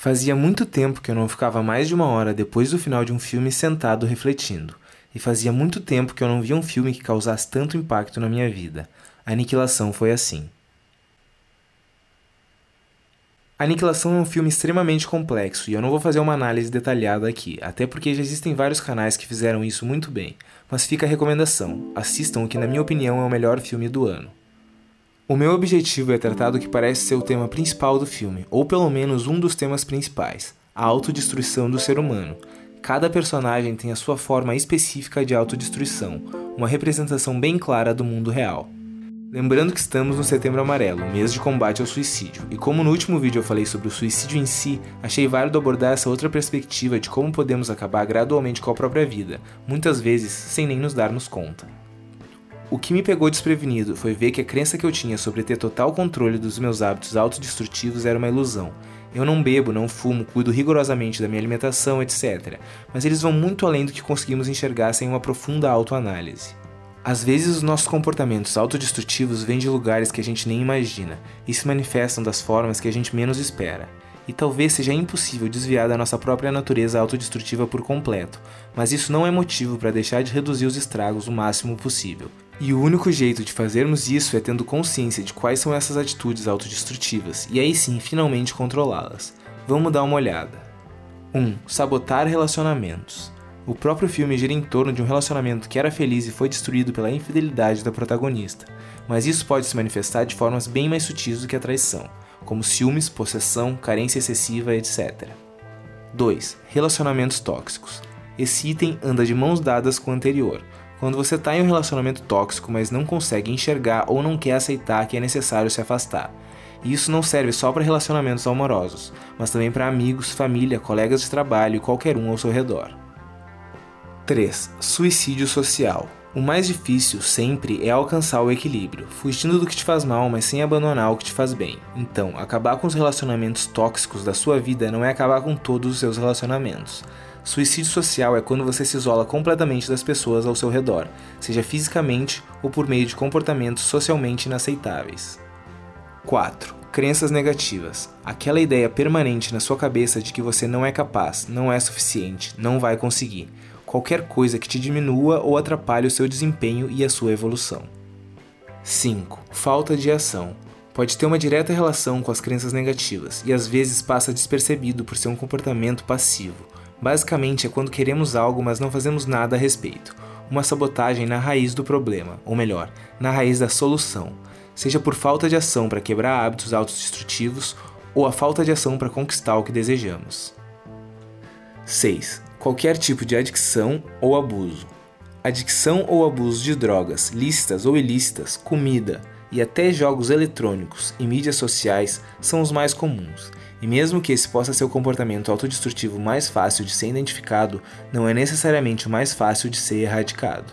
Fazia muito tempo que eu não ficava mais de uma hora depois do final de um filme sentado refletindo. E fazia muito tempo que eu não via um filme que causasse tanto impacto na minha vida. A Aniquilação foi assim. Aniquilação é um filme extremamente complexo e eu não vou fazer uma análise detalhada aqui, até porque já existem vários canais que fizeram isso muito bem. Mas fica a recomendação: assistam o que, na minha opinião, é o melhor filme do ano. O meu objetivo é tratar do que parece ser o tema principal do filme, ou pelo menos um dos temas principais: a autodestruição do ser humano. Cada personagem tem a sua forma específica de autodestruição, uma representação bem clara do mundo real. Lembrando que estamos no Setembro Amarelo, mês de combate ao suicídio, e como no último vídeo eu falei sobre o suicídio em si, achei válido abordar essa outra perspectiva de como podemos acabar gradualmente com a própria vida, muitas vezes sem nem nos darmos conta. O que me pegou desprevenido foi ver que a crença que eu tinha sobre ter total controle dos meus hábitos autodestrutivos era uma ilusão. Eu não bebo, não fumo, cuido rigorosamente da minha alimentação, etc. Mas eles vão muito além do que conseguimos enxergar sem uma profunda autoanálise. Às vezes, os nossos comportamentos autodestrutivos vêm de lugares que a gente nem imagina e se manifestam das formas que a gente menos espera e talvez seja impossível desviar da nossa própria natureza autodestrutiva por completo, mas isso não é motivo para deixar de reduzir os estragos o máximo possível. E o único jeito de fazermos isso é tendo consciência de quais são essas atitudes autodestrutivas e aí sim finalmente controlá-las. Vamos dar uma olhada. 1. Um, sabotar relacionamentos. O próprio filme gira em torno de um relacionamento que era feliz e foi destruído pela infidelidade da protagonista, mas isso pode se manifestar de formas bem mais sutis do que a traição como ciúmes, possessão, carência excessiva, etc. 2. Relacionamentos tóxicos. Esse item anda de mãos dadas com o anterior. Quando você está em um relacionamento tóxico, mas não consegue enxergar ou não quer aceitar que é necessário se afastar. E isso não serve só para relacionamentos amorosos, mas também para amigos, família, colegas de trabalho e qualquer um ao seu redor. 3. Suicídio social. O mais difícil, sempre, é alcançar o equilíbrio, fugindo do que te faz mal, mas sem abandonar o que te faz bem. Então, acabar com os relacionamentos tóxicos da sua vida não é acabar com todos os seus relacionamentos. Suicídio social é quando você se isola completamente das pessoas ao seu redor, seja fisicamente ou por meio de comportamentos socialmente inaceitáveis. 4. Crenças negativas. Aquela ideia permanente na sua cabeça de que você não é capaz, não é suficiente, não vai conseguir qualquer coisa que te diminua ou atrapalhe o seu desempenho e a sua evolução. 5. Falta de ação. Pode ter uma direta relação com as crenças negativas e às vezes passa despercebido por ser um comportamento passivo. Basicamente é quando queremos algo, mas não fazemos nada a respeito. Uma sabotagem na raiz do problema, ou melhor, na raiz da solução, seja por falta de ação para quebrar hábitos autodestrutivos ou a falta de ação para conquistar o que desejamos. 6 qualquer tipo de adicção ou abuso. Adicção ou abuso de drogas, lícitas ou ilícitas, comida e até jogos eletrônicos e mídias sociais são os mais comuns. E mesmo que esse possa ser o comportamento autodestrutivo mais fácil de ser identificado, não é necessariamente o mais fácil de ser erradicado.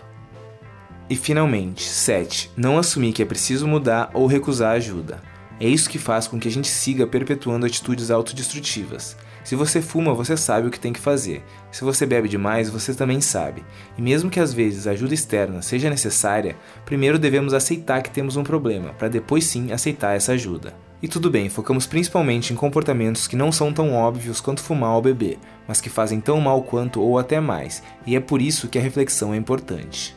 E finalmente, 7. Não assumir que é preciso mudar ou recusar ajuda. É isso que faz com que a gente siga perpetuando atitudes autodestrutivas. Se você fuma, você sabe o que tem que fazer. Se você bebe demais, você também sabe. E mesmo que às vezes ajuda externa seja necessária, primeiro devemos aceitar que temos um problema, para depois sim aceitar essa ajuda. E tudo bem, focamos principalmente em comportamentos que não são tão óbvios quanto fumar ou beber, mas que fazem tão mal quanto ou até mais, e é por isso que a reflexão é importante.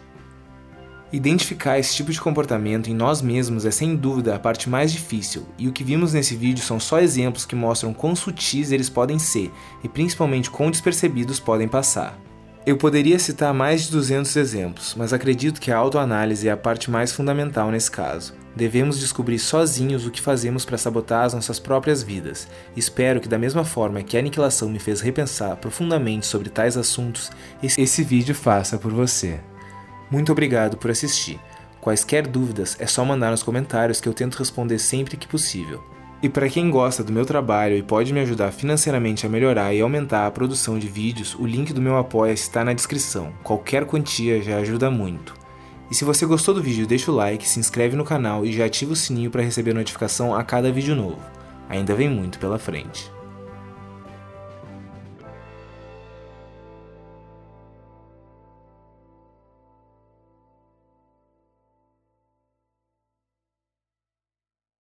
Identificar esse tipo de comportamento em nós mesmos é sem dúvida a parte mais difícil, e o que vimos nesse vídeo são só exemplos que mostram quão sutis eles podem ser e principalmente quão despercebidos podem passar. Eu poderia citar mais de 200 exemplos, mas acredito que a autoanálise é a parte mais fundamental nesse caso. Devemos descobrir sozinhos o que fazemos para sabotar as nossas próprias vidas. Espero que, da mesma forma que a aniquilação me fez repensar profundamente sobre tais assuntos, esse vídeo faça por você. Muito obrigado por assistir. Quaisquer dúvidas é só mandar nos comentários que eu tento responder sempre que possível. E para quem gosta do meu trabalho e pode me ajudar financeiramente a melhorar e aumentar a produção de vídeos, o link do meu apoia está na descrição. Qualquer quantia já ajuda muito. E se você gostou do vídeo, deixa o like, se inscreve no canal e já ativa o sininho para receber notificação a cada vídeo novo. Ainda vem muito pela frente.